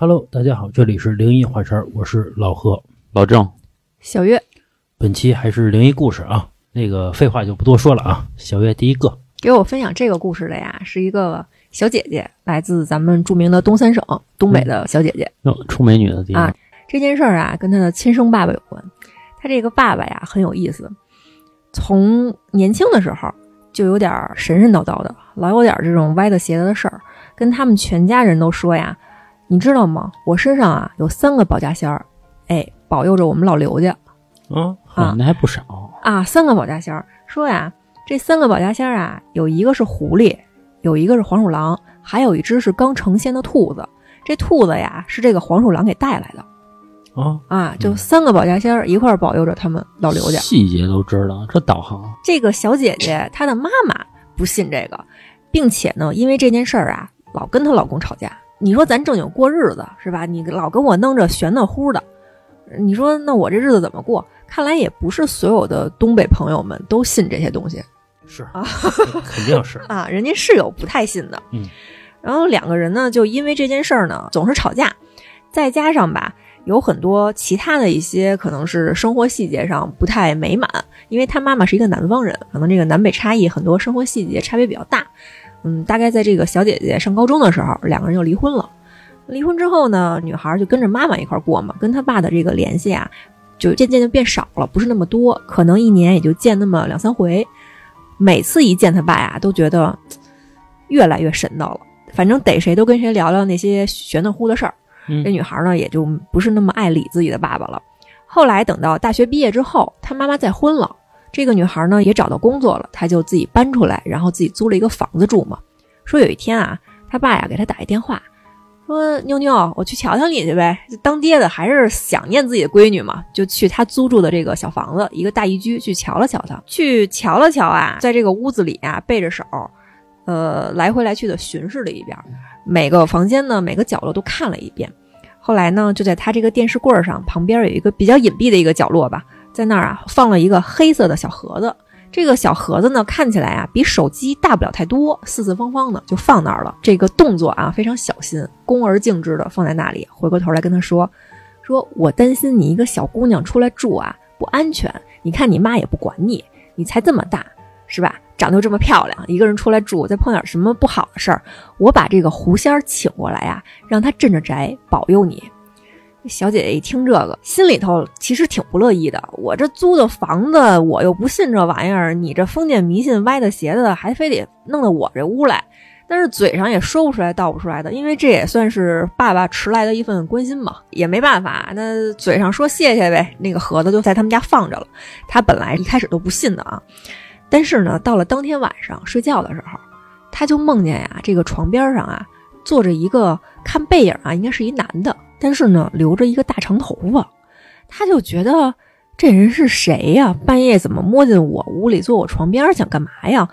Hello，大家好，这里是灵异幻事儿，我是老何。老郑，小月本期还是灵异故事啊，那个废话就不多说了啊。小月第一个，给我分享这个故事的呀，是一个小姐姐，来自咱们著名的东三省东北的小姐姐。哟，出美女的地方啊，这件事儿啊，跟她的亲生爸爸有关。她这个爸爸呀，很有意思，从年轻的时候就有点神神叨叨的，老有点这种歪的邪的的事儿，跟他们全家人都说呀，你知道吗？我身上啊有三个保家仙儿，哎，保佑着我们老刘家啊，啊，那还不少。啊，三个保家仙儿。说呀，这三个保家仙儿啊，有一个是狐狸，有一个是黄鼠狼，还有一只是刚成仙的兔子。这兔子呀，是这个黄鼠狼给带来的啊，啊，就三个保家仙儿一块儿保佑着他们老刘家。细节都知道，这导航这个小姐姐她的妈妈不信这个，并且呢，因为这件事儿啊，老跟她老公吵架。你说咱正经过日子是吧？你老跟我弄着玄的乎的，你说那我这日子怎么过？看来也不是所有的东北朋友们都信这些东西是啊肯定是啊，人家是有不太信的。嗯，然后两个人呢，就因为这件事儿呢，总是吵架，再加上吧，有很多其他的一些可能是生活细节上不太美满，因为他妈妈是一个南方人，可能这个南北差异很多生活细节差别比较大。嗯，大概在这个小姐姐上高中的时候，两个人就离婚了。离婚之后呢，女孩就跟着妈妈一块儿过嘛，跟她爸的这个联系啊，就渐渐就变少了，不是那么多，可能一年也就见那么两三回。每次一见他爸呀，都觉得越来越神叨了。反正逮谁都跟谁聊聊那些玄的乎的事儿。嗯这女孩呢，也就不是那么爱理自己的爸爸了。后来等到大学毕业之后，她妈妈再婚了，这个女孩呢也找到工作了，她就自己搬出来，然后自己租了一个房子住嘛。说有一天啊，她爸呀给她打一电话，说妞妞，我去瞧瞧你去呗。当爹的还是想念自己的闺女嘛，就去她租住的这个小房子，一个大一居去瞧了瞧她，去瞧了瞧啊，在这个屋子里啊，背着手，呃，来回来去的巡视了一遍，每个房间呢，每个角落都看了一遍。后来呢，就在他这个电视柜上旁边有一个比较隐蔽的一个角落吧，在那儿啊放了一个黑色的小盒子。这个小盒子呢，看起来啊比手机大不了太多，四四方方的，就放那儿了。这个动作啊非常小心，恭而敬之的放在那里。回过头来跟他说：“说我担心你一个小姑娘出来住啊不安全。你看你妈也不管你，你才这么大是吧？长得又这么漂亮，一个人出来住，再碰点什么不好的事儿，我把这个狐仙请过来呀、让他镇着宅，保佑你。”小姐姐一听这个，心里头其实挺不乐意的。我这租的房子，我又不信这玩意儿，你这封建迷信歪的邪的，还非得弄到我这屋来。但是嘴上也说不出来道不出来的，因为这也算是爸爸迟来的一份关心嘛，也没办法，那嘴上说谢谢呗。那个盒子就在他们家放着了，他本来一开始都不信的啊，但是呢，到了当天晚上睡觉的时候，他就梦见呀，这个床边上啊坐着一个，看背影啊，应该是一男的，但是呢留着一个大长头发，他就觉得这人是谁呀？半夜怎么摸进我屋里，坐我床边，想干嘛呀？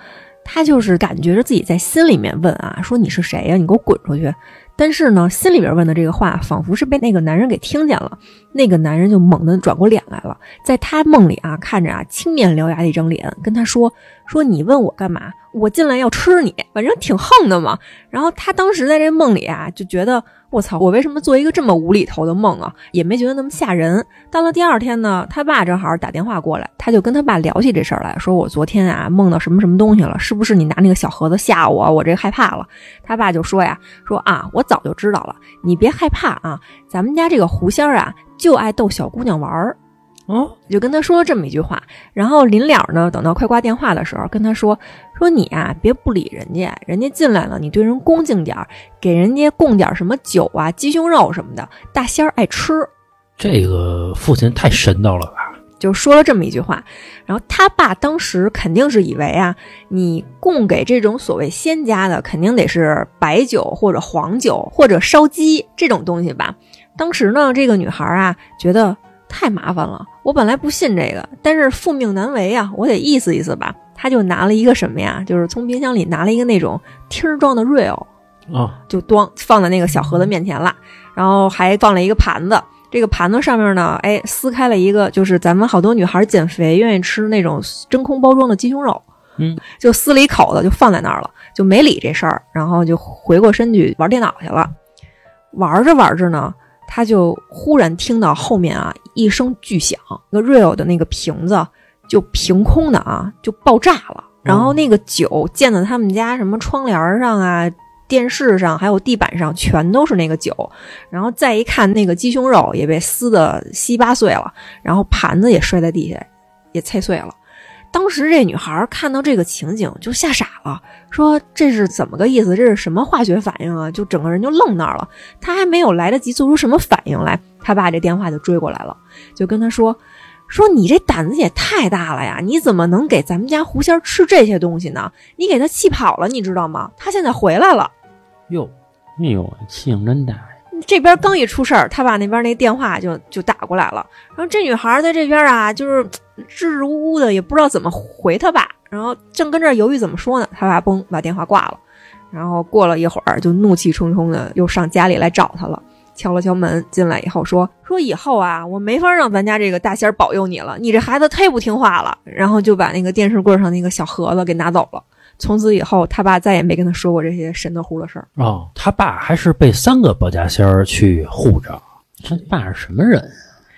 他就是感觉着自己在心里面问啊，说你是谁呀？你给我滚出去！但是呢，心里边问的这个话，仿佛是被那个男人给听见了。那个男人就猛地转过脸来了，在他梦里啊，看着啊青面獠牙的一张脸，跟他说：“说你问我干嘛？我进来要吃你，反正挺横的嘛。”然后他当时在这梦里啊，就觉得我操，我为什么做一个这么无厘头的梦啊？也没觉得那么吓人。到了第二天呢，他爸正好打电话过来，他就跟他爸聊起这事儿来，说我昨天啊梦到什么什么东西了，是不是你拿那个小盒子吓我？我这害怕了。他爸就说呀，说啊，我早就知道了，你别害怕啊，咱们家这个狐仙儿啊，就爱逗小姑娘玩儿。哦，就跟他说了这么一句话，然后临了呢，等到快挂电话的时候，跟他说说你啊，别不理人家，人家进来了，你对人恭敬点儿，给人家供点儿什么酒啊、鸡胸肉什么的，大仙儿爱吃。这个父亲太神道了吧？就说了这么一句话，然后他爸当时肯定是以为啊，你供给这种所谓仙家的，肯定得是白酒或者黄酒或者烧鸡这种东西吧。当时呢，这个女孩啊，觉得太麻烦了，我本来不信这个，但是父命难违啊，我得意思意思吧。他就拿了一个什么呀，就是从冰箱里拿了一个那种听儿装的 real，啊，就端放在那个小盒子面前了，然后还放了一个盘子。这个盘子上面呢，哎，撕开了一个，就是咱们好多女孩减肥愿意吃那种真空包装的鸡胸肉，嗯，就撕了一口子就放在那儿了，就没理这事儿，然后就回过身去玩电脑去了。玩着玩着呢，他就忽然听到后面啊一声巨响，那个 real 的那个瓶子就凭空的啊就爆炸了，然后那个酒溅到他们家什么窗帘上啊。电视上还有地板上全都是那个酒，然后再一看，那个鸡胸肉也被撕得稀巴碎了，然后盘子也摔在地下，也碎碎了。当时这女孩看到这个情景就吓傻了，说这是怎么个意思？这是什么化学反应啊？就整个人就愣那儿了。她还没有来得及做出什么反应来，她爸这电话就追过来了，就跟她说。说你这胆子也太大了呀！你怎么能给咱们家狐仙吃这些东西呢？你给他气跑了，你知道吗？他现在回来了。哟，哎呦，气性真大！这边刚一出事儿，他爸那边那电话就就打过来了。然后这女孩在这边啊，就是支支吾吾的，也不知道怎么回他爸。然后正跟这犹豫怎么说呢，他爸嘣把电话挂了。然后过了一会儿，就怒气冲冲的又上家里来找他了。敲了敲门，进来以后说说以后啊，我没法让咱家这个大仙儿保佑你了，你这孩子忒不听话了。然后就把那个电视柜上那个小盒子给拿走了。从此以后，他爸再也没跟他说过这些神的乎的事儿。哦，他爸还是被三个保家仙儿去护着。他爸是什么人？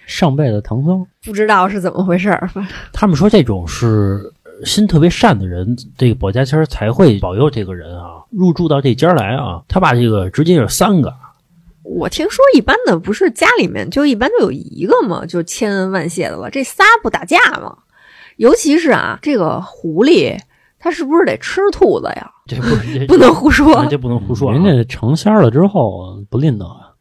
上辈子唐僧？不知道是怎么回事儿。他们说这种是心特别善的人，这个保家仙儿才会保佑这个人啊，入住到这家来啊。他爸这个直接是三个。我听说一般的不是家里面就一般就有一个嘛，就千恩万谢的了。这仨不打架吗？尤其是啊，这个狐狸，它是不是得吃兔子呀？这不 不能胡说，这不能胡说。人家成仙了之后不吝啬啊。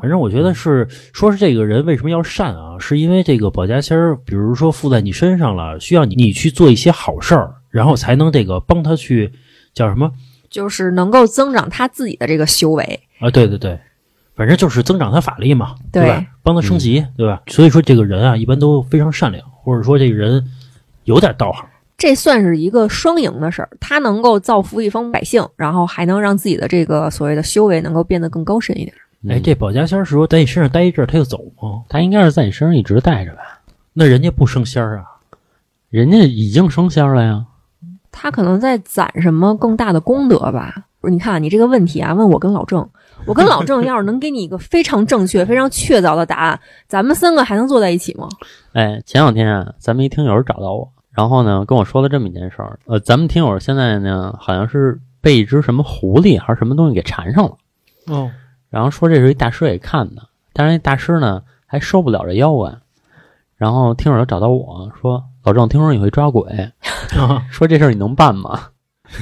反正我觉得是，说是这个人为什么要善啊？是因为这个保家仙儿，比如说附在你身上了，需要你你去做一些好事儿，然后才能这个帮他去叫什么？就是能够增长他自己的这个修为啊。对对对。反正就是增长他法力嘛，对吧？帮他升级，对吧？所以说这个人啊，一般都非常善良，或者说这个人有点道行。这算是一个双赢的事儿，他能够造福一方百姓，然后还能让自己的这个所谓的修为能够变得更高深一点。哎，这保家仙是说在你身上待一阵儿他就走吗？他应该是在你身上一直待着吧？那人家不升仙儿啊？人家已经升仙了呀。他可能在攒什么更大的功德吧？不是，你看你这个问题啊，问我跟老郑。我跟老郑要是能给你一个非常正确、非常确凿的答案，咱们三个还能坐在一起吗？哎，前两天啊，咱们一听友找到我，然后呢跟我说了这么一件事儿。呃，咱们听友现在呢好像是被一只什么狐狸还是什么东西给缠上了。哦。然后说这是一大师给看的，但是那大师呢还受不了这妖怪。然后听友就找到我说：“老郑，听说你会抓鬼，说这事儿你能办吗？”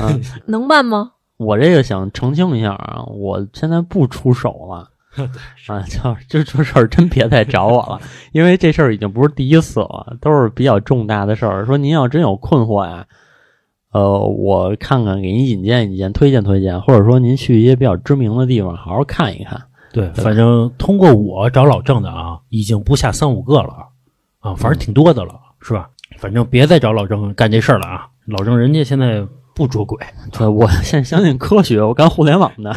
啊，能办吗？我这个想澄清一下啊，我现在不出手了 啊，就就这事儿真别再找我了，因为这事儿已经不是第一次了，都是比较重大的事儿。说您要真有困惑呀，呃，我看看给您引荐引荐，推荐推荐，或者说您去一些比较知名的地方好好看一看。对，反正通过我找老郑的啊，已经不下三五个了啊，反正挺多的了，是吧？反正别再找老郑干这事儿了啊，老郑人家现在。不捉鬼，对我现在相信科学，我干互联网的。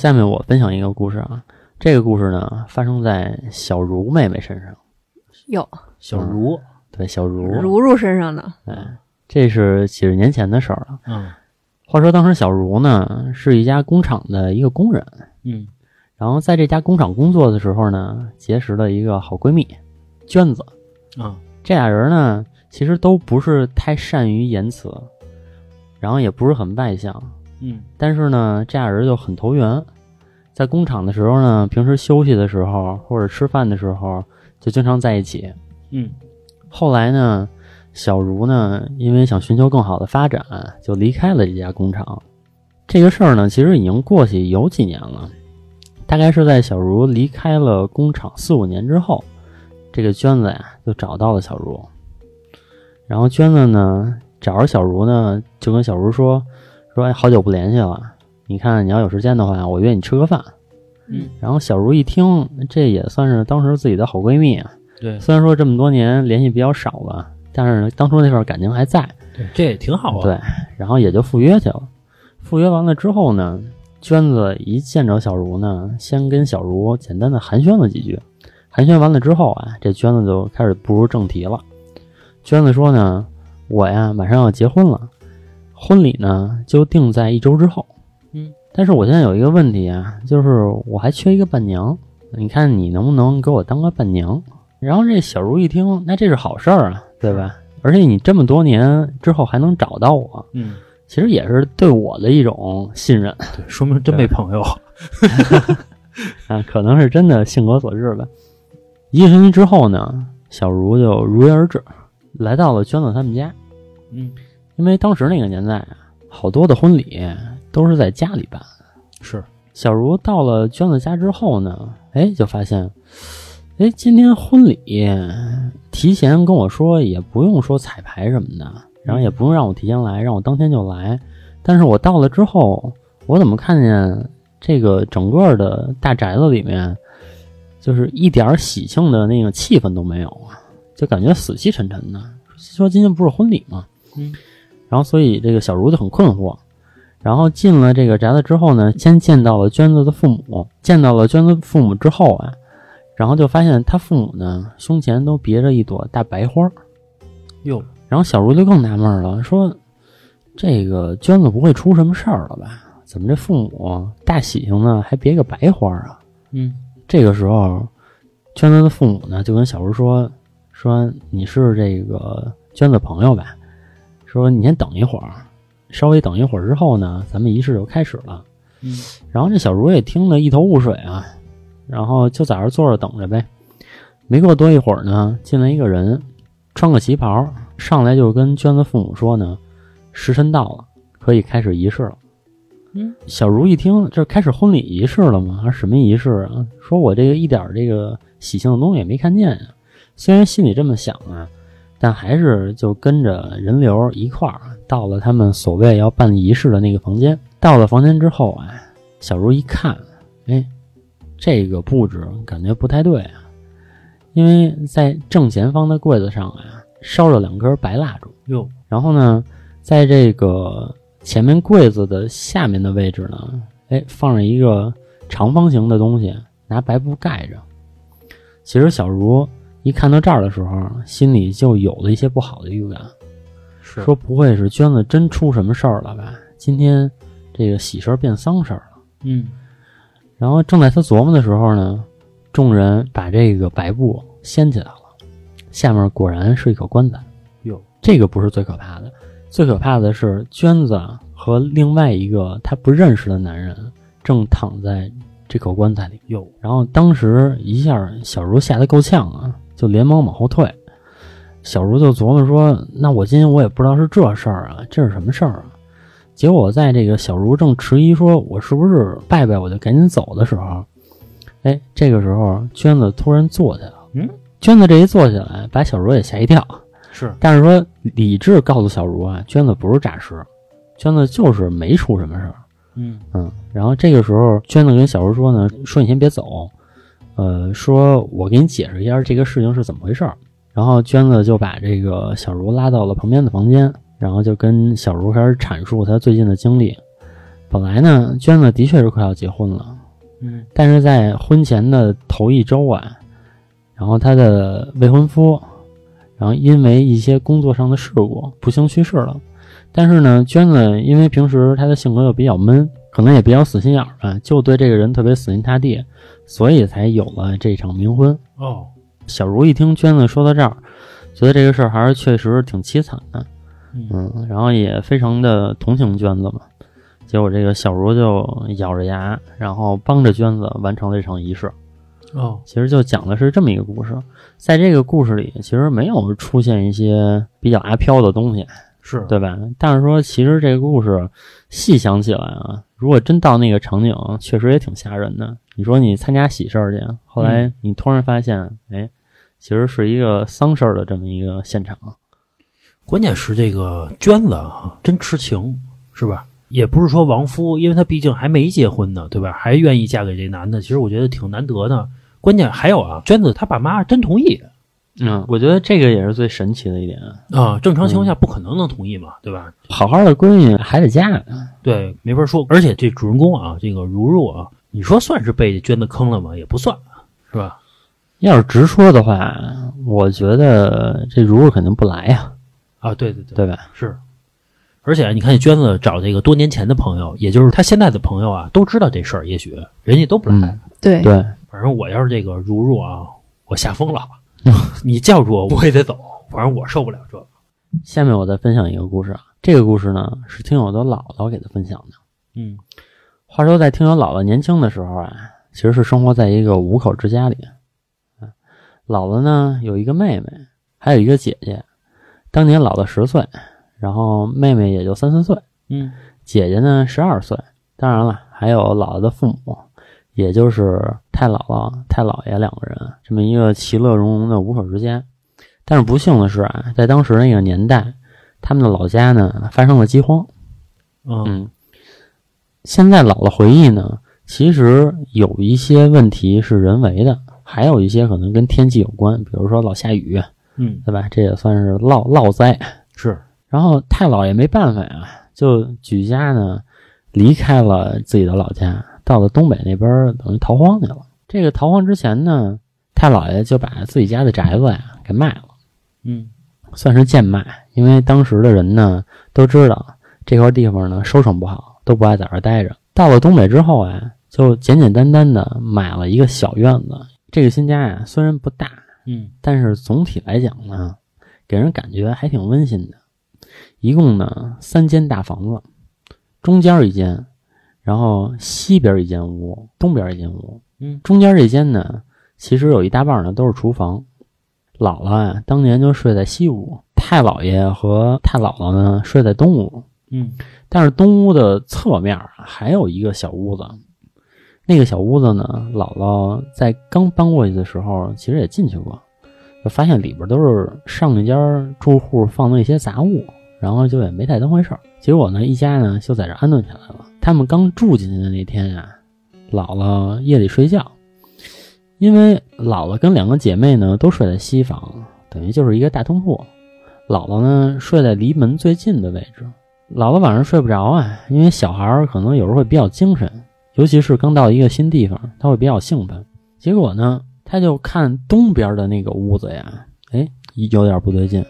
下面我分享一个故事啊，这个故事呢发生在小茹妹妹身上。哟，小茹，对小茹，茹茹身上的。哎，这是几十年前的事儿了。嗯，话说当时小茹呢是一家工厂的一个工人。嗯，然后在这家工厂工作的时候呢，结识了一个好闺蜜，娟子。啊，这俩人呢其实都不是太善于言辞。然后也不是很外向，嗯，但是呢，这俩人就很投缘。在工厂的时候呢，平时休息的时候或者吃饭的时候，就经常在一起。嗯，后来呢，小茹呢，因为想寻求更好的发展，就离开了这家工厂。这个事儿呢，其实已经过去有几年了，大概是在小茹离开了工厂四五年之后，这个娟子呀就找到了小茹，然后娟子呢。找着小茹呢，就跟小茹说：“说哎，好久不联系了，你看你要有时间的话，我约你吃个饭。”嗯，然后小茹一听，这也算是当时自己的好闺蜜啊。对，虽然说这么多年联系比较少吧，但是当初那份感情还在。对，这也挺好啊。对，然后也就赴约去了。赴约完了之后呢，娟子一见着小茹呢，先跟小茹简单的寒暄了几句。寒暄完了之后啊，这娟子就开始步入正题了。娟子说呢。我呀，马上要结婚了，婚礼呢就定在一周之后。嗯，但是我现在有一个问题啊，就是我还缺一个伴娘，你看你能不能给我当个伴娘？然后这小茹一听，那这是好事儿啊，对吧？而且你这么多年之后还能找到我，嗯，其实也是对我的一种信任对，说明真没朋友。啊，可能是真的性格所致吧。一个星期之后呢，小茹就如约而至，来到了娟子他们家。嗯，因为当时那个年代啊，好多的婚礼都是在家里办。是，小茹到了娟子家之后呢，哎，就发现，哎，今天婚礼提前跟我说，也不用说彩排什么的，然后也不用让我提前来，让我当天就来。但是我到了之后，我怎么看见这个整个的大宅子里面，就是一点喜庆的那个气氛都没有啊，就感觉死气沉沉的。说今天不是婚礼吗？嗯，然后所以这个小茹就很困惑。然后进了这个宅子之后呢，先见到了娟子的父母，见到了娟子父母之后啊，然后就发现他父母呢胸前都别着一朵大白花儿。哟，然后小茹就更纳闷了，说：“这个娟子不会出什么事儿了吧？怎么这父母大喜庆呢，还别个白花儿啊？”嗯，这个时候，娟子的父母呢就跟小茹说：“说你是这个娟子朋友吧？说你先等一会儿，稍微等一会儿之后呢，咱们仪式就开始了。”嗯，然后这小茹也听得一头雾水啊，然后就在这儿坐着等着呗。没过多一会儿呢，进来一个人，穿个旗袍，上来就跟娟子父母说呢：“时辰到了，可以开始仪式了。”嗯，小茹一听，这开始婚礼仪式了吗？还是什么仪式啊？说我这个一点这个喜庆的东西也没看见呀。虽然心里这么想啊，但还是就跟着人流一块儿到了他们所谓要办仪式的那个房间。到了房间之后啊，小茹一看，哎，这个布置感觉不太对啊，因为在正前方的柜子上啊，烧着两根白蜡烛。哟，然后呢，在这个前面柜子的下面的位置呢，哎，放着一个长方形的东西，拿白布盖着。其实小茹一看到这儿的时候，心里就有了一些不好的预感，说不会是娟子真出什么事儿了吧？今天这个喜事儿变丧事儿了。嗯，然后正在他琢磨的时候呢，众人把这个白布掀起来了，下面果然是一口棺材。哟，这个不是最可怕的，最可怕的是娟子和另外一个他不认识的男人正躺在这口棺材里。哟，然后当时一下，小茹吓得够呛啊，就连忙往后退。小茹就琢磨说：“那我今天我也不知道是这事儿啊，这是什么事儿啊？”结果在这个小茹正迟疑说“我是不是拜拜我就赶紧走”的时候，哎，这个时候娟子突然坐起来了。嗯，娟子这一坐起来，把小茹也吓一跳。是但是说理智告诉小茹啊，娟子不是诈尸，娟子就是没出什么事儿。嗯嗯，然后这个时候，娟子跟小茹说呢，说你先别走，呃，说我给你解释一下这个事情是怎么回事儿。然后娟子就把这个小茹拉到了旁边的房间，然后就跟小茹开始阐述她最近的经历。本来呢，娟子的确是快要结婚了，嗯但是在婚前的头一周啊，然后她的未婚夫，然后因为一些工作上的事故不幸去世了。但是呢，娟子因为平时她的性格又比较闷，可能也比较死心眼儿吧，就对这个人特别死心塌地，所以才有了这场冥婚。哦，小茹一听娟子说到这儿，觉得这个事儿还是确实挺凄惨的，嗯嗯，然后也非常的同情娟子嘛。结果这个小茹就咬着牙，然后帮着娟子完成了这场仪式。哦，其实就讲的是这么一个故事，在这个故事里，其实没有出现一些比较阿飘的东西，是对吧？但是说，其实这个故事细想起来啊，如果真到那个场景，确实也挺吓人的。你说你参加喜事儿去，后来你突然发现，哎，其实是一个丧事儿的这么一个现场。关键是这个娟子啊，真痴情，是吧？也不是说亡夫，因为她毕竟还没结婚呢，对吧？还愿意嫁给这男的，其实我觉得挺难得的。关键还有啊，娟子她爸妈真同意嗯，我觉得这个也是最神奇的一点。啊，正常情况下不可能能同意嘛，对吧？好好的闺女还得嫁，对，没法说。而且这主人公啊，这个如如啊，你说算是被娟子坑了吗？也不算，是吧？要是直说的话，我觉得这如如肯定不来呀、啊，对对对，对吧？是。而且你看，娟子找这个多年前的朋友，也就是他现在的朋友啊，都知道这事儿，也许人家都不来。嗯对对，反正我要是这个如如啊，我吓疯了。你叫住我，我也得走。反正我受不了这个。下面我再分享一个故事啊，这个故事呢是听友的姥姥给他分享的。嗯话说，在听友姥姥年轻的时候啊，其实是生活在一个五口之家里。嗯，姥姥呢有一个妹妹，还有一个姐姐。当年姥姥十岁，然后妹妹也就三四岁，嗯姐姐呢十二岁。当然了，还有姥姥的父母，也就是太姥姥、太姥爷两个人，这么一个其乐融融的五口之家。但是不幸的是啊，在当时那个年代，他们的老家呢发生了饥荒。嗯嗯，现在姥姥回忆呢，其实有一些问题是人为的，还有一些可能跟天气有关，比如说老下雨，嗯，对吧？这也算是涝涝灾。是然后太姥爷没办法呀，就举家呢离开了自己的老家，到了东北那边儿，等于逃荒去了。这个逃荒之前呢，太姥爷就把自己家的宅子呀给卖了。嗯算是贱卖，因为当时的人呢都知道这块地方呢收成不好，都不爱在这儿待着。到了东北之后啊，就简简单单的买了一个小院子。这个新家呀虽然不大，嗯但是总体来讲呢，给人感觉还挺温馨的。一共呢三间大房子，中间一间，然后西边一间屋，东边一间屋。嗯中间这间呢，其实有一大半呢都是厨房。姥姥啊，当年就睡在西屋，太姥爷和太姥姥呢睡在东屋。嗯但是东屋的侧面还有一个小屋子，那个小屋子呢，姥姥在刚搬过去的时候，其实也进去过，就发现里边都是上一家住户放的一些杂物，然后就也没太当回事儿。结果呢，一家呢就在这安顿下来了。他们刚住进去的那天呀、姥姥夜里睡觉，因为姥姥跟两个姐妹呢都睡在西房，等于就是一个大通铺。姥姥呢睡在离门最近的位置。姥姥晚上睡不着啊，因为小孩儿可能有时候会比较精神，尤其是刚到一个新地方，他会比较兴奋。结果呢，他就看东边的那个屋子呀，哎，有点不对劲。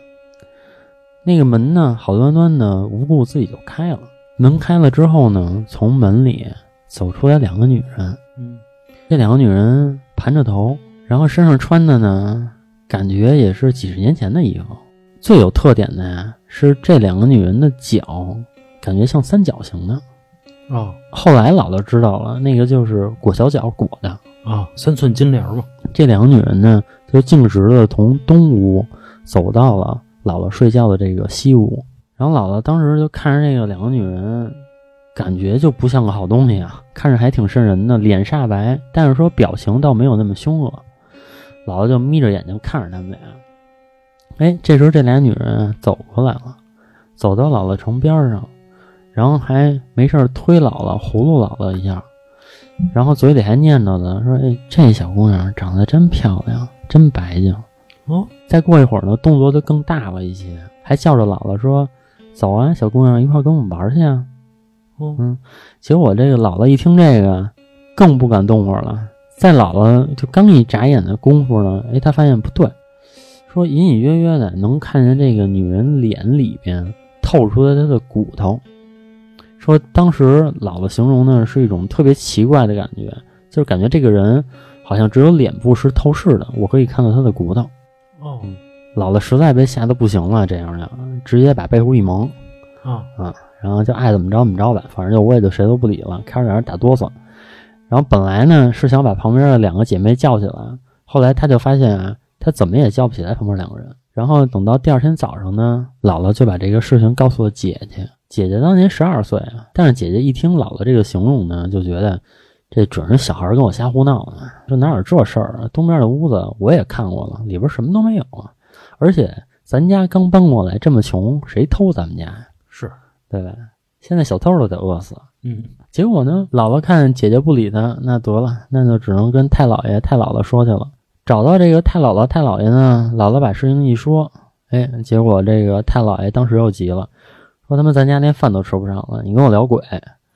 那个门呢，好端端的无故自己就开了。门开了之后呢，从门里走出来两个女人。嗯这两个女人盘着头，然后身上穿的呢，感觉也是几十年前的衣服。最有特点的呀，是这两个女人的脚，感觉像三角形的。哦后来姥姥知道了，那个就是裹小脚裹的。啊，三寸金莲嘛。这两个女人呢，就径直的从东屋走到了姥姥睡觉的这个西屋。然后姥姥当时就看着这个两个女人，感觉就不像个好东西啊，看着还挺瘆人的，脸煞白，但是说表情倒没有那么凶恶。姥姥就眯着眼睛看着他们俩。哎，这时候这俩女人走过来了，走到姥姥床边上，然后还没事儿推姥姥，葫芦姥姥一下，然后嘴里还念叨着说：“哎，这小姑娘长得真漂亮，真白净。”哦，再过一会儿呢，动作就更大了一些，还叫着姥姥说：“走啊，小姑娘，一块儿跟我们玩去啊！”哦嗯，结果这个姥姥一听这个，更不敢动会儿了。在姥姥就刚一眨眼的功夫呢，哎，她发现不对，说隐隐约约的能看见这个女人脸里边透出来她的骨头。说当时姥姥形容呢是一种特别奇怪的感觉，就是感觉这个人好像只有脸部是透视的，我可以看到她的骨头。哦姥姥实在被吓得不行了，这样的直接把被褥一蒙，啊啊然后就爱怎么着怎么着吧，反正就我也就谁都不理了，开始在那打哆嗦。然后本来呢是想把旁边的两个姐妹叫起来，后来他就发现啊，他怎么也叫不起来旁边两个人。然后等到第二天早上呢，姥姥就把这个事情告诉了姐姐。姐姐当年十二岁啊，但是姐姐一听姥姥这个形容呢，就觉得这准是小孩跟我瞎胡闹呢，说哪有这事儿啊？东边的屋子我也看过了，里边什么都没有啊，而且咱家刚搬过来，这么穷，谁偷咱们家呀？是对吧？现在小偷都得饿死。嗯结果呢，姥姥看姐姐不理他，那得了，那就只能跟太姥爷、太姥姥说去了。找到这个太姥姥、太姥爷呢，姥姥把事情一说，哎，结果这个太姥爷当时又急了，说他妈咱家连饭都吃不上了，你跟我聊鬼，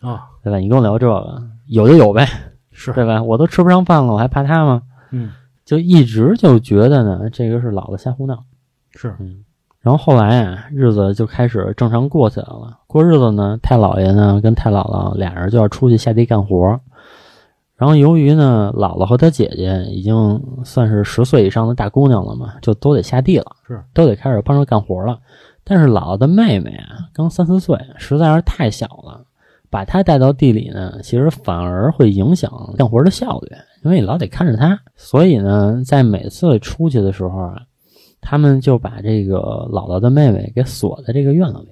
啊对吧？你跟我聊这个，有就有呗，是对吧？我都吃不上饭了，我还怕他吗？嗯就一直就觉得呢，这个是姥姥瞎胡闹。是嗯，然后后来啊，日子就开始正常过起来了。过日子呢，太姥爷呢跟太姥姥俩人就要出去下地干活。然后由于呢，姥姥和她姐姐已经算是十岁以上的大姑娘了嘛，就都得下地了，是都得开始帮着干活了。但是姥姥的妹妹啊，刚三四岁，实在是太小了，把她带到地里呢，其实反而会影响干活的效率，因为你老得看着她。所以呢，在每次出去的时候啊，他们就把这个姥姥的妹妹给锁在这个院子里，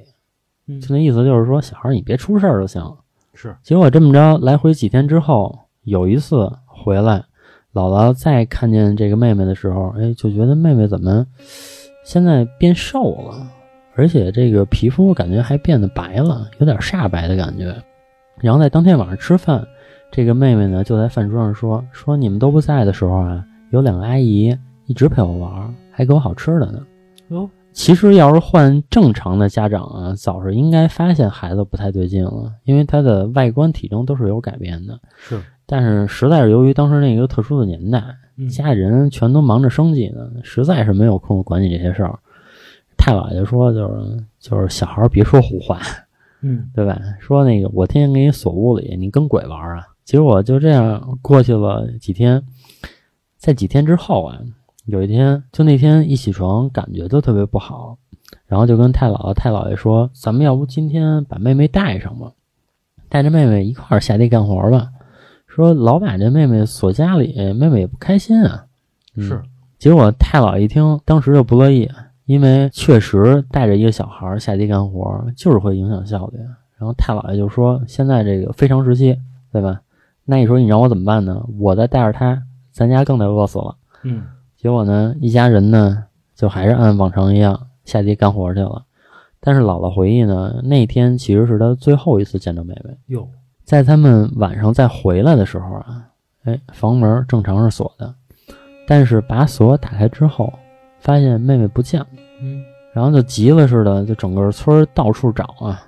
嗯就那意思就是说，小孩你别出事儿就行。是结果这么着来回几天之后，有一次回来，姥姥再看见这个妹妹的时候，哎，就觉得妹妹怎么现在变瘦了，而且这个皮肤感觉还变得白了，有点煞白的感觉。然后在当天晚上吃饭，这个妹妹呢就在饭桌上说说你们都不在的时候啊，有两个阿姨一直陪我玩，还给我好吃的呢。哟，其实要是换正常的家长啊，早是应该发现孩子不太对劲了，因为他的外观体征都是有改变的。是，但是实在是由于当时那个特殊的年代，嗯家里人全都忙着生计呢，实在是没有空管你这些事儿。太姥爷说就是就是小孩儿别说胡话，嗯 对吧？说那个我天天给你锁屋里，你跟鬼玩啊？结果就这样过去了几天，在几天之后啊，有一天就那天一起床感觉就特别不好，然后就跟太姥姥、太姥爷说：“咱们要不今天把妹妹带上吧，带着妹妹一块儿下地干活吧。”说老把这妹妹锁家里，妹妹也不开心啊。嗯是，结果太姥一听，当时就不乐意，因为确实带着一个小孩儿下地干活，就是会影响效率。然后太姥爷就说：“现在这个非常时期，对吧？那你说你让我怎么办呢？我再带着他，咱家更得饿死了。”嗯结果呢，一家人呢就还是按往常一样下地干活去了。但是姥姥回忆呢，那天其实是她最后一次见着妹妹。哟，在他们晚上再回来的时候啊，哎，房门正常是锁的，但是把锁打开之后，发现妹妹不见了，嗯然后就急了似的，就整个村儿到处找啊，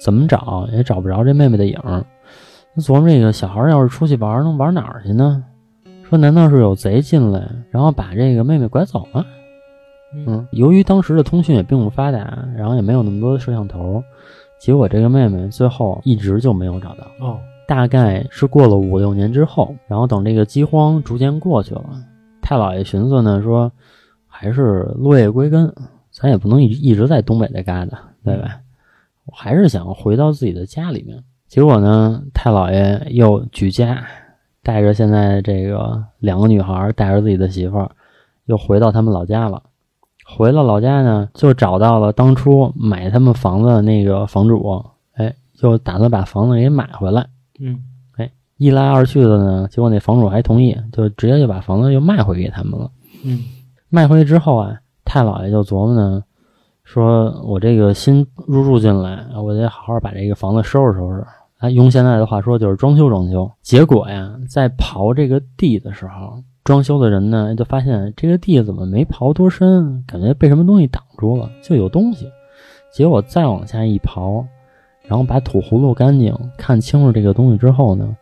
怎么找也找不着这妹妹的影儿。那琢磨这个小孩儿要是出去玩，能玩哪儿去呢？说难道是有贼进来，然后把这个妹妹拐走了？嗯，由于当时的通讯也并不发达，然后也没有那么多的摄像头，结果这个妹妹最后一直就没有找到。哦，大概是过了五六年之后，然后等这个饥荒逐渐过去了，太姥爷寻思呢，说还是落叶归根，咱也不能一直一直在东北这旮瘩，对吧？我还是想回到自己的家里面。结果呢，太姥爷又举家带着现在这个两个女孩，带着自己的媳妇儿，又回到他们老家了。回了老家呢，就找到了当初买他们房子的那个房主，哎，就打算把房子给买回来。嗯哎一来二去的呢，结果那房主还同意，就直接就把房子又卖回给他们了。嗯卖回去之后啊，太姥爷就琢磨呢，说我这个新入住进来，我得好好把这个房子收拾收拾。啊，用现在的话说就是装修装修。结果呀，在刨这个地的时候，装修的人呢就发现这个地怎么没刨多深，感觉被什么东西挡住了，就有东西。结果再往下一刨，然后把土葫芦干净，看清楚这个东西之后呢，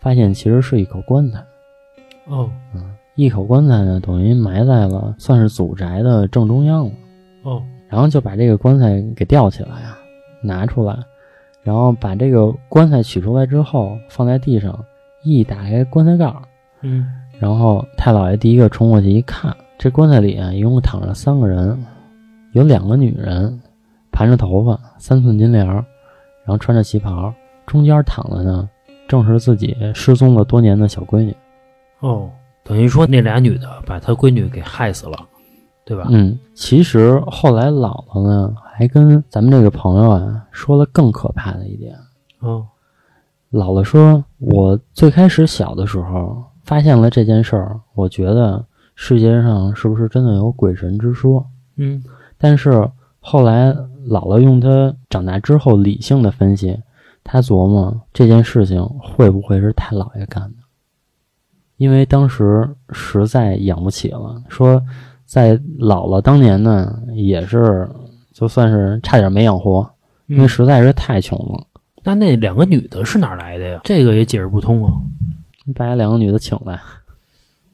发现其实是一口棺材。哦嗯一口棺材呢，等于埋在了算是祖宅的正中央了。哦，然后就把这个棺材给吊起来呀，拿出来，然后把这个棺材取出来之后，放在地上，一打开棺材盖儿，嗯然后太姥爷第一个冲过去一看，这棺材里啊一共躺着三个人，有两个女人，盘着头发，三寸金莲儿，然后穿着旗袍，中间躺的呢正是自己失踪了多年的小闺女。哦，等于说那俩女的把她闺女给害死了，对吧？嗯，其实后来姥姥呢还跟咱们这个朋友啊说了更可怕的一点。哦姥姥说：“我最开始小的时候发现了这件事儿，我觉得世界上是不是真的有鬼神之说？嗯但是后来姥姥用她长大之后理性的分析，她琢磨这件事情会不会是太姥爷干的？因为当时实在养不起了，说在姥姥当年呢，也是就算是差点没养活，因为嗯，实在是太穷了。那那两个女的是哪来的呀？这个也解释不通啊。把两个女的请来，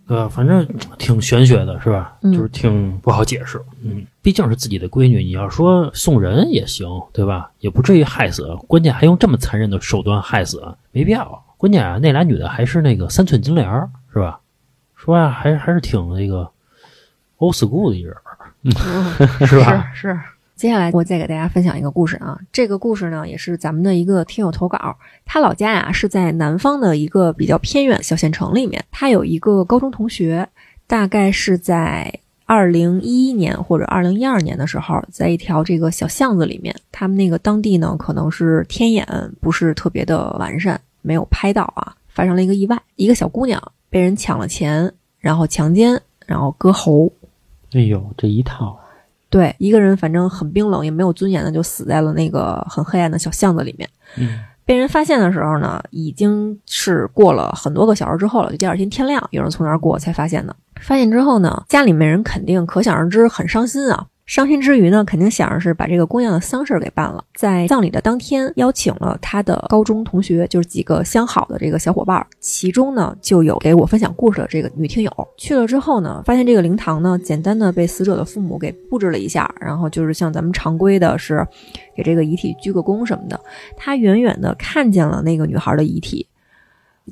呃，反正挺玄学的，是吧？嗯就是挺不好解释。嗯，毕竟是自己的闺女，你要说送人也行，对吧？也不至于害死，关键还用这么残忍的手段害死，没必要。关键啊，那俩女的还是那个三寸金莲儿，是吧？说呀、还还是挺那个 old school 的一人，是吧？是是。接下来我再给大家分享一个故事啊，这个故事呢也是咱们的一个听友投稿，他老家呀是在南方的一个比较偏远小县城里面，他有一个高中同学，大概是在二零一一年或者二零一二年的时候，在一条这个小巷子里面，他们那个当地呢可能是天眼不是特别的完善，没有拍到啊，发生了一个意外，一个小姑娘被人抢了钱，然后强奸，然后割喉，哎呦，这一套，对，一个人反正很冰冷，也没有尊严的，就死在了那个很黑暗的小巷子里面。嗯，被人发现的时候呢，已经是过了很多个小时之后了，就第二天天亮，有人从那儿过才发现的。发现之后呢，家里面人肯定可想而知很伤心啊。伤心之余呢，肯定想着是把这个姑娘的丧事儿给办了。在葬礼的当天，邀请了他的高中同学，就是几个相好的这个小伙伴儿，其中呢就有给我分享故事的这个女听友。去了之后呢，发现这个灵堂呢，简单的被死者的父母给布置了一下，然后就是像咱们常规的是给这个遗体鞠个躬什么的。他远远的看见了那个女孩的遗体。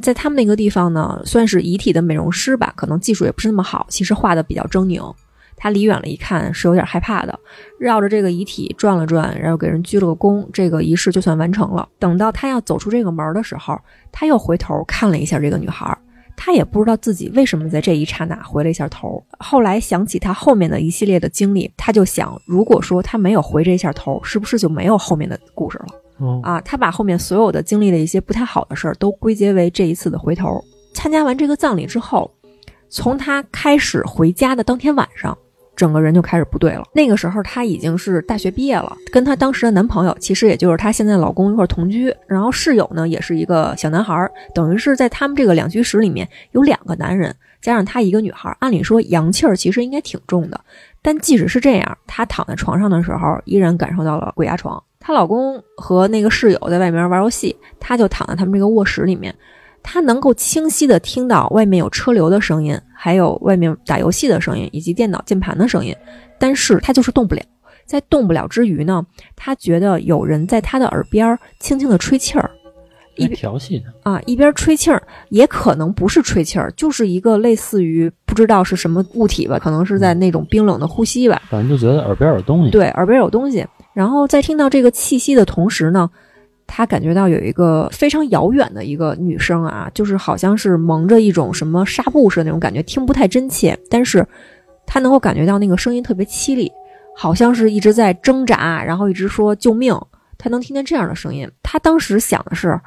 在他们那个地方呢，算是遗体的美容师吧，可能技术也不是那么好，其实画的比较狰狞。他离远了一看是有点害怕的，绕着这个遗体转了转，然后给人鞠了个躬，这个仪式就算完成了。等到他要走出这个门的时候，他又回头看了一下这个女孩，他也不知道自己为什么在这一刹那回了一下头。后来想起他后面的一系列的经历，他就想，如果说他没有回这一下头，是不是就没有后面的故事了？哦，啊，他把后面所有的经历的一些不太好的事儿都归结为这一次的回头。参加完这个葬礼之后，从他开始回家的当天晚上，整个人就开始不对了。那个时候她已经是大学毕业了，跟她当时的男朋友，其实也就是她现在老公一块同居，然后室友呢也是一个小男孩，等于是在他们这个两居室里面有两个男人，加上她一个女孩。按理说阳气儿其实应该挺重的，但即使是这样，她躺在床上的时候，依然感受到了鬼压床。她老公和那个室友在外面玩游戏，她就躺在他们这个卧室里面，她能够清晰的听到外面有车流的声音，还有外面打游戏的声音，以及电脑键盘的声音，但是他就是动不了。在动不了之余呢，他觉得有人在他的耳边轻轻的吹气儿，一来调戏他，啊，一边吹气儿，也可能不是吹气儿，就是一个类似于不知道是什么物体吧，可能是在那种冰冷的呼吸吧。反正就觉得耳边有东西。对，耳边有东西。然后在听到这个气息的同时呢，他感觉到有一个非常遥远的一个女生啊，就是好像是蒙着一种什么纱布似的那种感觉，听不太真切，但是他能够感觉到那个声音特别凄厉，好像是一直在挣扎，然后一直说救命。他能听见这样的声音，他当时想的是。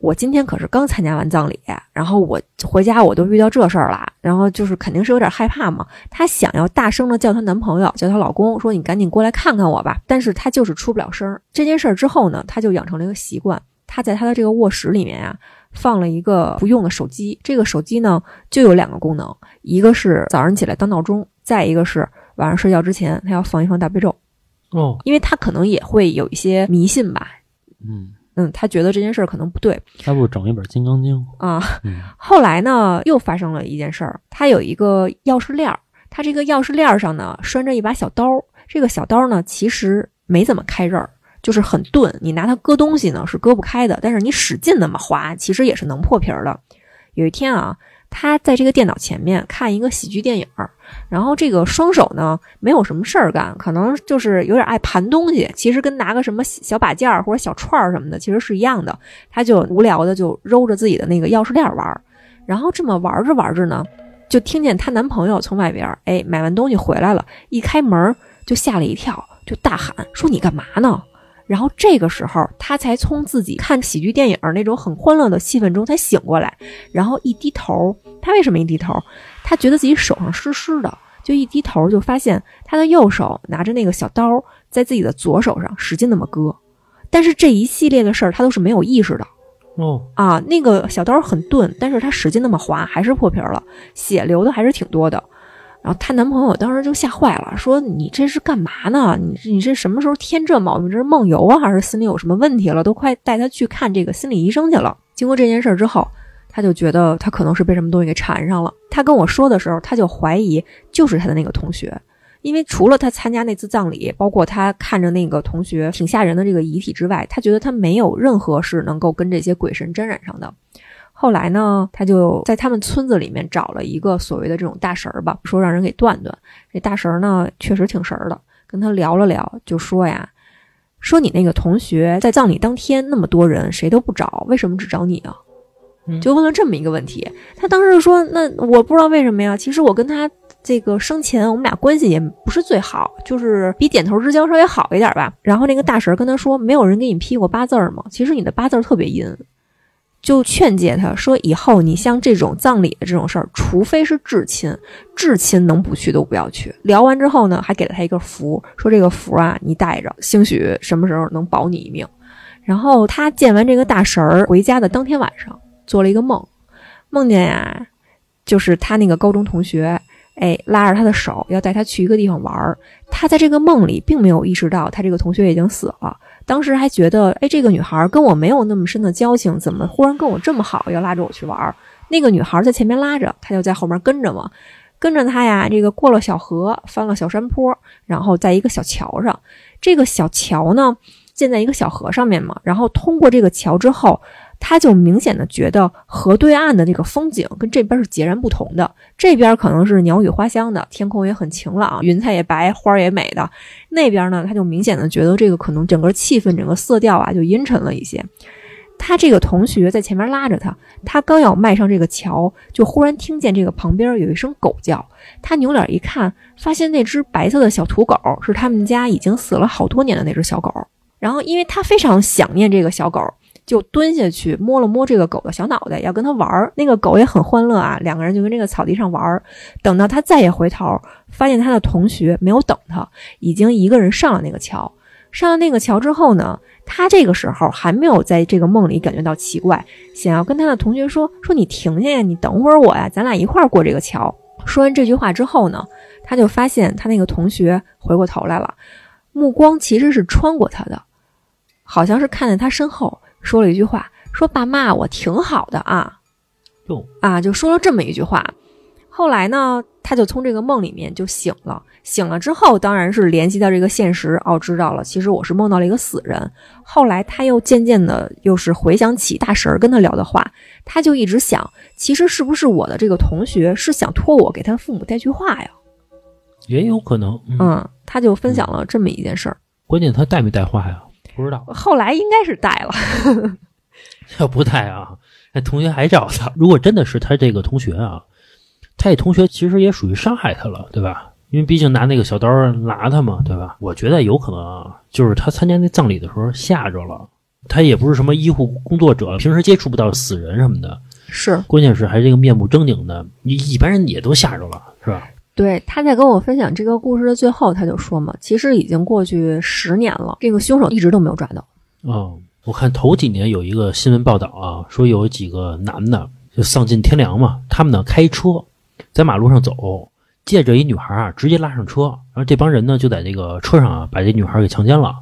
我今天可是刚参加完葬礼，然后我回家我都遇到这事儿了，然后就是肯定是有点害怕嘛。她想要大声的叫她男朋友，叫她老公，说你赶紧过来看看我吧。但是她就是出不了声儿。这件事儿之后呢，她就养成了一个习惯，她在她的这个卧室里面呀、放了一个不用的手机。这个手机呢就有两个功能，一个是早上起来当闹钟，再一个是晚上睡觉之前她要放一放大悲咒，哦，因为她可能也会有一些迷信吧。嗯，嗯，他觉得这件事儿可能不对他不整一本《金刚经》？啊。嗯，后来呢，又发生了一件事儿，他有一个钥匙链儿，他这个钥匙链儿上呢拴着一把小刀儿，这个小刀呢其实没怎么开刃儿，就是很钝，你拿它割东西呢是割不开的，但是你使劲那么划，其实也是能破皮儿的。有一天啊，他在这个电脑前面看一个喜剧电影儿，然后这个双手呢没有什么事儿干，可能就是有点爱盘东西，其实跟拿个什么小把件儿或者小串儿什么的其实是一样的。他就无聊的就揉着自己的那个钥匙链玩儿，然后这么玩着玩着呢，就听见她男朋友从外边哎买完东西回来了，一开门就吓了一跳，就大喊说你干嘛呢？然后这个时候，他才从自己看喜剧电影那种很欢乐的气氛中才醒过来，然后一低头，他为什么一低头？他觉得自己手上湿湿的，就一低头就发现他的右手拿着那个小刀，在自己的左手上使劲那么割，但是这一系列的事儿他都是没有意识的。哦，啊，那个小刀很钝，但是他使劲那么划，还是破皮儿了，血流的还是挺多的。然后她男朋友当时就吓坏了，说：“你这是干嘛呢？你你这什么时候添这毛病？这是梦游啊，还是心里有什么问题了？都快带她去看这个心理医生去了。”经过这件事儿之后，他就觉得他可能是被什么东西给缠上了。他跟我说的时候，他就怀疑就是他的那个同学，因为除了他参加那次葬礼，包括他看着那个同学挺吓人的这个遗体之外，他觉得他没有任何是能够跟这些鬼神沾染上的。后来呢，他就在他们村子里面找了一个所谓的这种大神儿吧，说让人给断断。这大神儿呢，确实挺神儿的，跟他聊了聊，就说呀。说你那个同学在葬礼当天那么多人谁都不找，为什么只找你啊？嗯就问了这么一个问题。他当时就说：“那我不知道为什么呀。其实我跟他这个生前我们俩关系也不是最好，就是比点头之交稍微好一点吧。”然后那个大神跟他说：“没有人给你批过八字儿吗？其实你的八字儿特别阴。”就劝诫他说：“以后你像这种葬礼的这种事儿，除非是至亲，至亲能不去都不要去。”聊完之后呢，还给了他一个符，说这个符啊，你带着，兴许什么时候能保你一命。然后他见完这个大神儿回家的当天晚上，做了一个梦，梦见呀，就是他那个高中同学，哎，拉着他的手要带他去一个地方玩儿。他在这个梦里并没有意识到他这个同学已经死了。当时还觉得，哎，这个女孩跟我没有那么深的交情，怎么忽然跟我这么好，要拉着我去玩儿？那个女孩在前面拉着，他就在后面跟着嘛，跟着他呀，这个过了小河，翻了小山坡，然后在一个小桥上。这个小桥呢，建在一个小河上面嘛，然后通过这个桥之后，他就明显的觉得河对岸的这个风景跟这边是截然不同的。这边可能是鸟语花香的，天空也很晴朗，云彩也白，花也美的。那边呢，他就明显的觉得这个可能整个气氛、整个色调啊就阴沉了一些。他这个同学在前面拉着他，他刚要迈上这个桥，就忽然听见这个旁边有一声狗叫。他扭脸一看，发现那只白色的小土狗是他们家已经死了好多年的那只小狗。然后，因为他非常想念这个小狗，就蹲下去摸了摸这个狗的小脑袋，要跟它玩儿。那个狗也很欢乐啊，两个人就跟这个草地上玩儿。等到他再也回头，发现他的同学没有等他，已经一个人上了那个桥。上了那个桥之后呢，他这个时候还没有在这个梦里感觉到奇怪，想要跟他的同学说：“说你停下呀，你等会儿我呀，咱俩一块儿过这个桥。”说完这句话之后呢，他就发现他那个同学回过头来了，目光其实是穿过他的，好像是看在他身后说了一句话：“说爸妈，我挺好的啊。”哟，啊，就说了这么一句话。后来呢，他就从这个梦里面就醒了。醒了之后，当然是联系到这个现实，哦，知道了，其实我是梦到了一个死人。后来他又渐渐的，又是回想起大婶儿跟他聊的话，他就一直想，其实是不是我的这个同学是想托我给他父母带句话呀？也有可能。嗯，嗯，他就分享了这么一件事儿。关键他带没带话呀？不知道。后来应该是带了，要不带啊，那同学还找他。如果真的是他这个同学啊，他这同学其实也属于伤害他了，对吧？因为毕竟拿那个小刀拿他嘛，对吧？我觉得有可能啊，就是他参加那葬礼的时候吓着了。他也不是什么医护工作者，平时接触不到死人什么的。是关键是还是这个面目狰狞的，你一般人也都吓着了，是吧？对，他在跟我分享这个故事的最后，他就说嘛，其实已经过去十年了，这个凶手一直都没有抓到。哦，我看头几年有一个新闻报道啊，说有几个男的就丧尽天良嘛，他们呢开车在马路上走，借着一女孩啊直接拉上车，然后这帮人呢就在这个车上啊把这女孩给强奸了。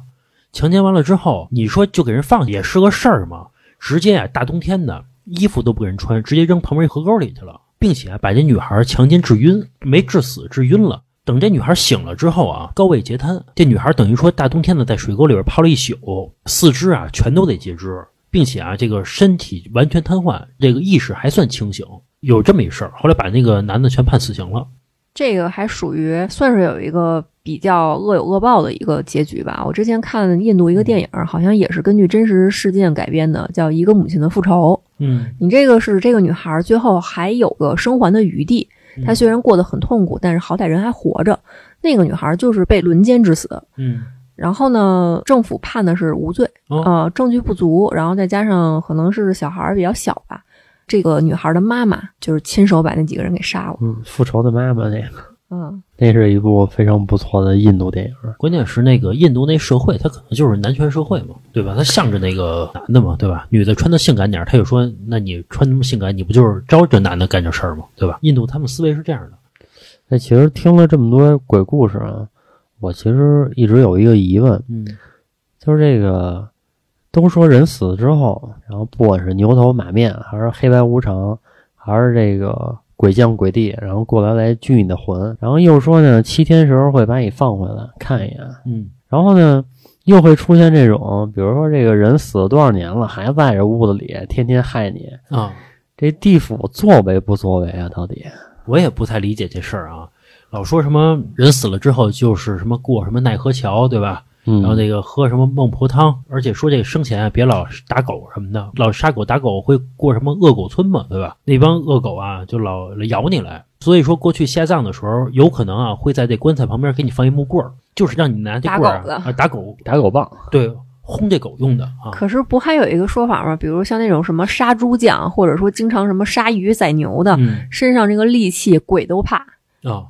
强奸完了之后，你说就给人放也是个事儿吗？直接啊大冬天的衣服都不给人穿，直接扔旁边一河沟里去了，并且把这女孩强奸致晕，没致死，致晕了。等这女孩醒了之后啊，高位截瘫。这女孩等于说大冬天的在水沟里边泡了一宿，四肢啊全都得截肢，并且啊这个身体完全瘫痪，这个意识还算清醒。有这么一事儿，后来把那个男的全判死刑了。这个还属于算是有一个比较恶有恶报的一个结局吧。我之前看印度一个电影，好像也是根据真实事件改编的，叫《一个母亲的复仇》。嗯，你这个是这个女孩最后还有个生还的余地，她虽然过得很痛苦，但是好歹人还活着。那个女孩就是被轮奸致死，嗯，然后呢，政府判的是无罪，哦呃，证据不足，然后再加上可能是小孩儿比较小吧，这个女孩的妈妈就是亲手把那几个人给杀了。嗯，复仇的妈妈那个，嗯，那是一部非常不错的印度电影。关键是那个印度那社会，它可能就是男权社会嘛，对吧？它向着那个男的嘛，对吧？女的穿的性感点儿，他就说，那你穿那么性感，你不就是招着男的干这事儿吗？对吧？印度他们思维是这样的。那其实听了这么多鬼故事啊，我其实一直有一个疑问，嗯就是这个都说人死了之后，然后不管是牛头马面，还是黑白无常，还是这个鬼将鬼帝，然后过来来拘你的魂，然后又说呢，七天时候会把你放回来看一眼，嗯然后呢，又会出现这种，比如说这个人死了多少年了，还在这屋子里天天害你，啊，这地府作为不作为啊？到底？我也不太理解这事儿啊。老说什么人死了之后就是什么过什么奈何桥，对吧？嗯，然后那个喝什么孟婆汤，而且说这个生前啊别老打狗什么的，老杀狗打狗会过什么恶狗村嘛，对吧？那帮恶狗啊就老咬你来，所以说过去下葬的时候，有可能啊会在这棺材旁边给你放一木棍儿，就是让你拿这棍儿打狗的啊啊打狗，打狗棒，对，轰这狗用的啊。可是不还有一个说法吗？比如像那种什么杀猪匠，或者说经常什么杀鱼宰牛的，嗯身上这个戾气鬼都怕。啊，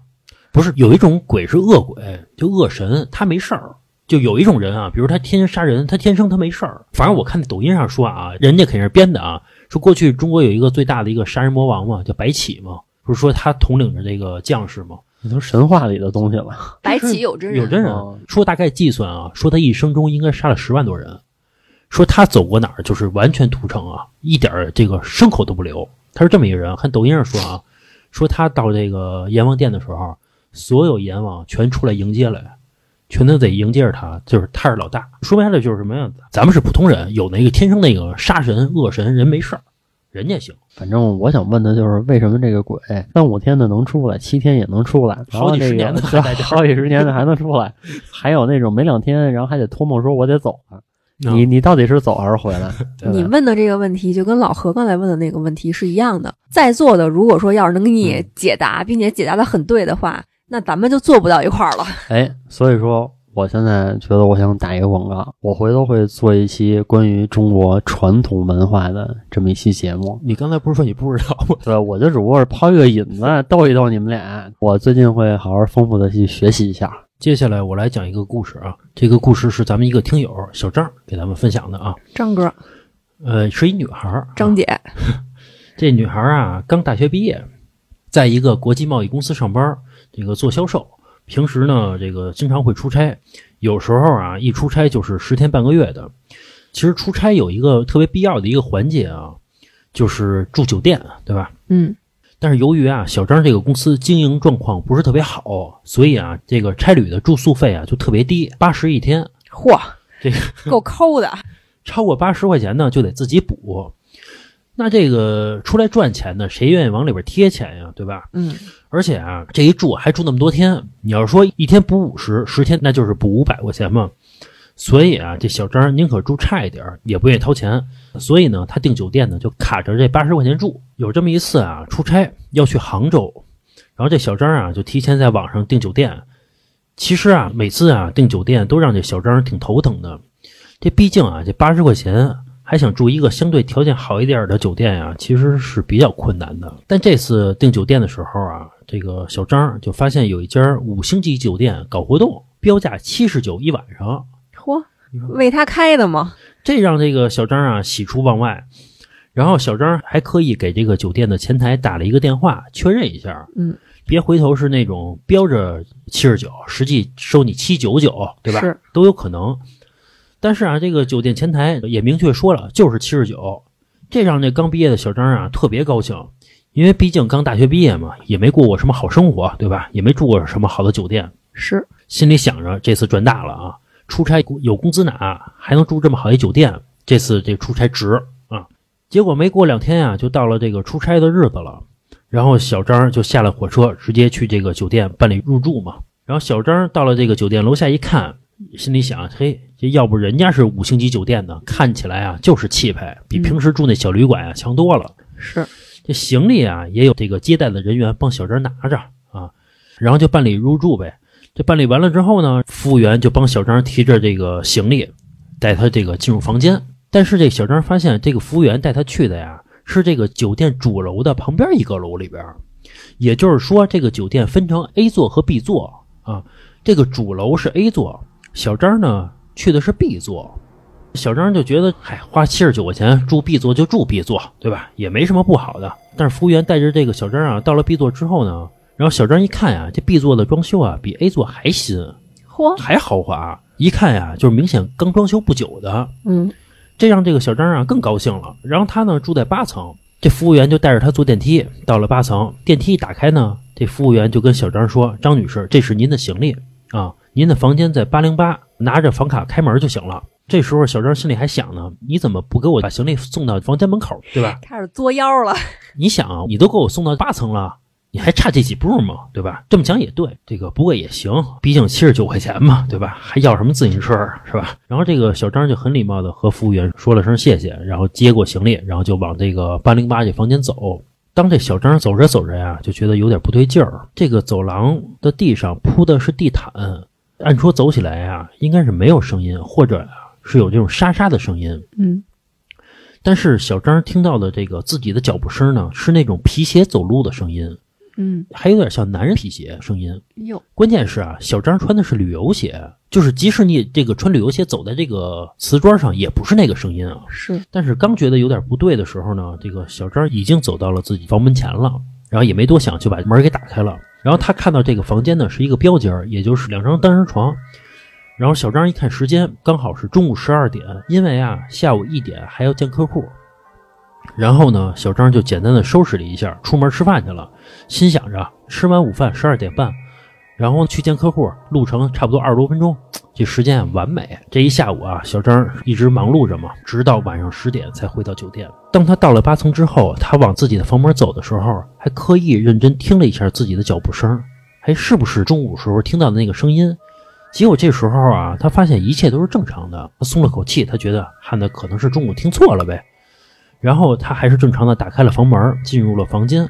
不是有一种鬼是恶鬼，就恶神，他没事儿。就有一种人啊，比如他天生杀人，他天生他没事儿。反正我看抖音上说啊，人家肯定是编的啊，说过去中国有一个最大的一个杀人魔王嘛，叫白起嘛，不是说他统领着这个将士嘛，那都神话里的东西了。白起有真人，有真人哦说大概计算啊，说他一生中应该杀了十万多人，说他走过哪儿就是完全屠城啊，一点儿这个牲口都不留。他是这么一个人，看抖音上说啊，说他到这个阎王殿的时候，所有阎王全出来迎接来，全都得迎接着他，就是他是老大。说白了就是什么呀？咱们是普通人，有那个天生那个杀神恶神人没事儿，人家行。反正我想问的就是，为什么这个鬼三五天的能出来，七天也能出来，然后这个好几十年的还在 好几十年的还能出来，还有那种没两天，然后还得托梦说我得走了。你啊你到底是走还是回来？你问的这个问题就跟老何刚才问的那个问题是一样的。在座的如果说要是能给你解答，并且解答的很对的话，那咱们就做不到一块儿了。哎，所以说我现在觉得我想打一个广告，我回头会做一期关于中国传统文化的这么一期节目。你刚才不是说你不知道吗？对，我就只不过是抛一个引子，逗一逗你们俩。我最近会好好丰富的去学习一下。接下来我来讲一个故事啊，这个故事是咱们一个听友小张给咱们分享的啊。张哥，呃，是一女孩儿，张姐，这女孩儿啊，刚大学毕业，在一个国际贸易公司上班，这个做销售。平时呢，这个经常会出差，有时候啊，一出差就是十天半个月的。其实出差有一个特别必要的一个环节啊，就是住酒店，对吧？嗯，但是由于啊，小张这个公司经营状况不是特别好，所以啊，这个差旅的住宿费啊就特别低，八十一天。嚯，这个够抠的。超过八十块钱呢，就得自己补。那这个出来赚钱呢，谁愿意往里边贴钱呀，对吧？嗯，而且啊，这一住还住那么多天，你要是说一天补五十，十天那就是补五百块钱嘛。所以啊，这小张宁可住差一点儿，也不愿意掏钱。所以呢，他订酒店呢就卡着这八十块钱住。有这么一次啊，出差要去杭州，然后这小张啊就提前在网上订酒店。其实啊，每次啊订酒店都让这小张挺头疼的。这毕竟啊，这八十块钱还想住一个相对条件好一点的酒店呀、其实是比较困难的。但这次订酒店的时候啊，这个小张就发现有一家五星级酒店搞活动，标价七十九一晚上，嚯，为他开的吗？这让这个小张啊喜出望外。然后小张还刻意给这个酒店的前台打了一个电话，确认一下，嗯，别回头是那种标着七十九，实际收你七九九，对吧？是都有可能。但是啊，这个酒店前台也明确说了，就是七十九，这让这刚毕业的小张啊特别高兴，因为毕竟刚大学毕业嘛，也没过过什么好生活，对吧？也没住过什么好的酒店，是，心里想着这次赚大了啊，出差有工资拿，还能住这么好一酒店，这次这出差值啊！结果没过两天啊、就到了这个出差的日子了，然后小张就下了火车，直接去这个酒店办理入住嘛。然后小张到了这个酒店楼下一看，心里想：嘿，这要不人家是五星级酒店呢，看起来啊就是气派，比嗯平时住那小旅馆啊强多了。是，这行李啊也有这个接待的人员帮小张拿着啊，然后就办理入住呗。这办理完了之后呢，服务员就帮小张提着这个行李，带他这个进入房间。但是这小张发现，这个服务员带他去的呀，是这个酒店主楼的旁边一个楼里边，也就是说，这个酒店分成 A 座和 B 座啊。这个主楼是 A 座，小张呢去的是 B 座。小张就觉得，嗨，花七十九块钱住 B 座就住 B 座，对吧？也没什么不好的。但是服务员带着这个小张啊，到了 B 座之后呢，然后小张一看呀、这 B 座的装修啊比 A 座还新，嚯，还豪华。一看呀、就是明显刚装修不久的。嗯，这让这个小张啊更高兴了。然后他呢住在八层，这服务员就带着他坐电梯到了八层。电梯一打开呢，这服务员就跟小张说：“张女士，这是您的行李啊，您的房间在八零八，拿着房卡开门就行了。”这时候小张心里还想呢：“你怎么不给我把行李送到房间门口，对吧？开始作妖了。你想啊，你都给我送到八层了。”你还差这几步吗？对吧？这么讲也对，这个不过也行，毕竟七十九块钱嘛，对吧？还要什么自行车是吧？然后这个小张就很礼貌的和服务员说了声谢谢，然后接过行李，然后就往这个八零八这房间走。当这小张走着走着呀，就觉得有点不对劲儿。这个走廊的地上铺的是地毯，按说走起来啊，应该是没有声音，或者是有这种沙沙的声音。嗯，但是小张听到的这个自己的脚步声呢，是那种皮鞋走路的声音。嗯，还有点像男人皮鞋声音。哟，关键是啊，小张穿的是旅游鞋，就是即使你这个穿旅游鞋走在这个瓷砖上，也不是那个声音啊。是，但是刚觉得有点不对的时候呢，这个小张已经走到了自己房门前了，然后也没多想就把门给打开了。然后他看到这个房间呢是一个标间，也就是两张单人床。然后小张一看时间，刚好是中午十二点，因为啊下午一点还要见客户。然后呢，小张就简单的收拾了一下，出门吃饭去了。心想着吃完午饭十二点半，然后去见客户，路程差不多二十多分钟，这时间完美。这一下午啊，小张一直忙碌着嘛，直到晚上十点才回到酒店。当他到了八层之后，他往自己的房门走的时候，还刻意认真听了一下自己的脚步声，还是不是中午时候听到的那个声音？结果这时候啊，他发现一切都是正常的，他松了口气，他觉得汉的可能是中午听错了呗。然后他还是正常的打开了房门，进入了房间。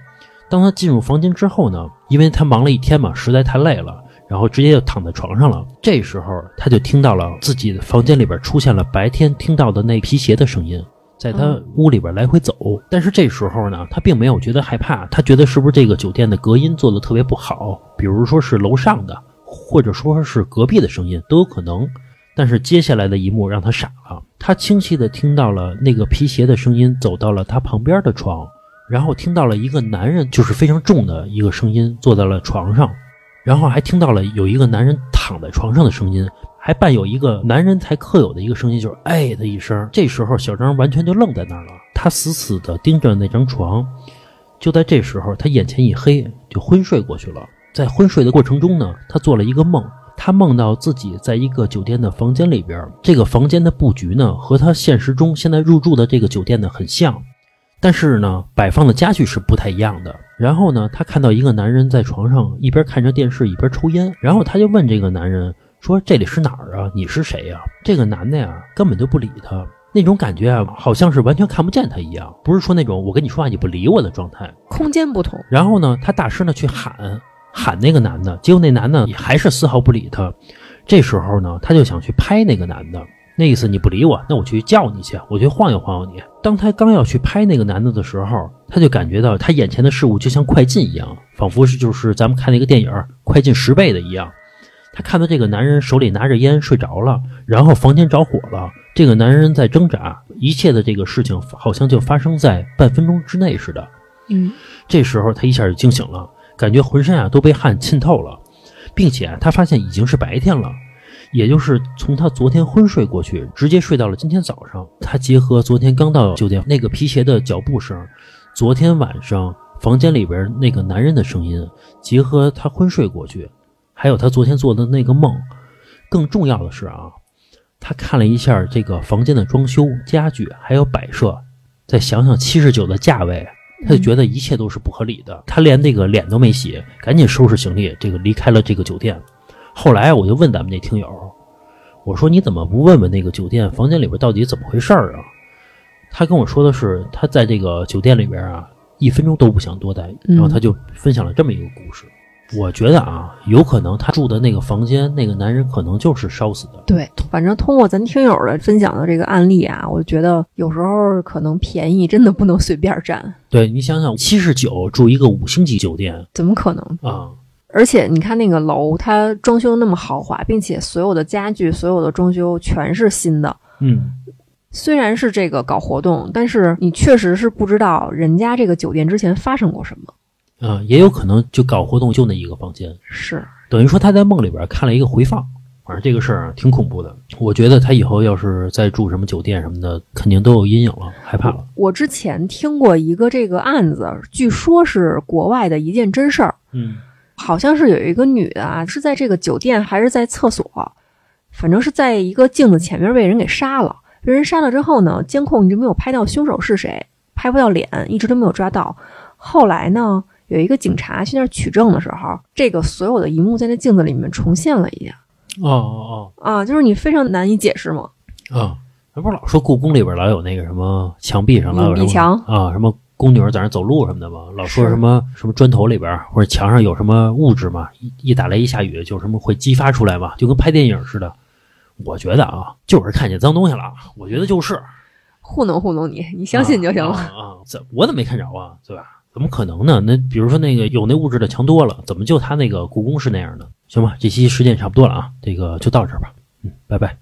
当他进入房间之后呢，因为他忙了一天嘛，实在太累了，然后直接就躺在床上了。这时候他就听到了自己的房间里边出现了白天听到的那皮鞋的声音，在他屋里边来回走。但是这时候呢，他并没有觉得害怕，他觉得是不是这个酒店的隔音做的特别不好，比如说是楼上的，或者说是隔壁的声音都有可能。但是接下来的一幕让他傻了，他清晰的听到了那个皮鞋的声音，走到了他旁边的床，然后听到了一个男人，就是非常重的一个声音，坐在了床上，然后还听到了有一个男人躺在床上的声音，还伴有一个男人才特有的一个声音，就是哎的一声。这时候小张完全就愣在那儿了，他死死的盯着那张床，就在这时候他眼前一黑，就昏睡过去了。在昏睡的过程中呢，他做了一个梦。他梦到自己在一个酒店的房间里边，这个房间的布局呢和他现实中现在入住的这个酒店呢很像，但是呢摆放的家具是不太一样的。然后呢，他看到一个男人在床上一边看着电视一边抽烟，然后他就问这个男人说：“这里是哪儿啊？你是谁呀？”这个男的呀根本就不理他，那种感觉啊好像是完全看不见他一样，不是说那种我跟你说话你不理我的状态，空间不同。然后呢，他大声的去喊。喊那个男的，结果那男的也还是丝毫不理他。这时候呢，他就想去拍那个男的，那意思你不理我，那我去叫你去，我去晃悠晃悠你。当他刚要去拍那个男的的时候，他就感觉到他眼前的事物就像快进一样，仿佛是就是咱们看那个电影快进十倍的一样。他看到这个男人手里拿着烟睡着了，然后房间着火了，这个男人在挣扎，一切的这个事情好像就发生在半分钟之内似的。嗯，这时候他一下就惊醒了。感觉浑身啊都被汗浸透了，并且他发现已经是白天了，也就是从他昨天昏睡过去，直接睡到了今天早上。他结合昨天刚到酒店那个皮鞋的脚步声，昨天晚上房间里边那个男人的声音，结合他昏睡过去，还有他昨天做的那个梦，更重要的是啊，他看了一下这个房间的装修、家具还有摆设，再想想七十九的价位。他就觉得一切都是不合理的，他连那个脸都没洗，赶紧收拾行李，这个离开了这个酒店。后来我就问咱们那听友，我说你怎么不问问那个酒店房间里边到底怎么回事儿啊？他跟我说的是他在这个酒店里边啊，一分钟都不想多待，然后他就分享了这么一个故事。我觉得啊，有可能他住的那个房间，那个男人可能就是烧死的。对，反正通过咱听友的分享的这个案例啊，我觉得有时候可能便宜真的不能随便占。对你想想，七十九住一个五星级酒店，怎么可能啊？而且你看那个楼，它装修那么豪华，并且所有的家具、所有的装修全是新的。嗯，虽然是这个搞活动，但是你确实是不知道人家这个酒店之前发生过什么。啊，也有可能就搞活动就那一个房间，是等于说他在梦里边看了一个回放反正这个事儿挺恐怖的。我觉得他以后要是再住什么酒店什么的，肯定都有阴影了，害怕了。我之前听过一个这个案子，据说是国外的一件真事儿，嗯好像是有一个女的啊，是在这个酒店还是在厕所，反正是在一个镜子前面被人给杀了。被人杀了之后呢，监控一直没有拍到凶手是谁，拍不到脸，一直都没有抓到。后来呢，有一个警察去那儿取证的时候，这个所有的一幕在那镜子里面重现了一下哦哦哦啊，就是你非常难以解释嘛。哦啊！那不是老说故宫里边老有那个什么墙壁上老有什么墙啊，什么宫女在那走路什么的嘛，老说什么什么砖头里边或者墙上有什么物质嘛，一一打雷一下雨就什么会激发出来嘛，就跟拍电影似的。我觉得啊，就是看见脏东西了，我觉得就是糊弄糊弄你，你相信就行了。啊啊啊怎我怎么没看着啊？对吧？怎么可能呢？那比如说那个有那物质的强多了，怎么就他那个故宫是那样的？行吧，这期时间差不多了啊，这个就到这儿吧。嗯，拜拜。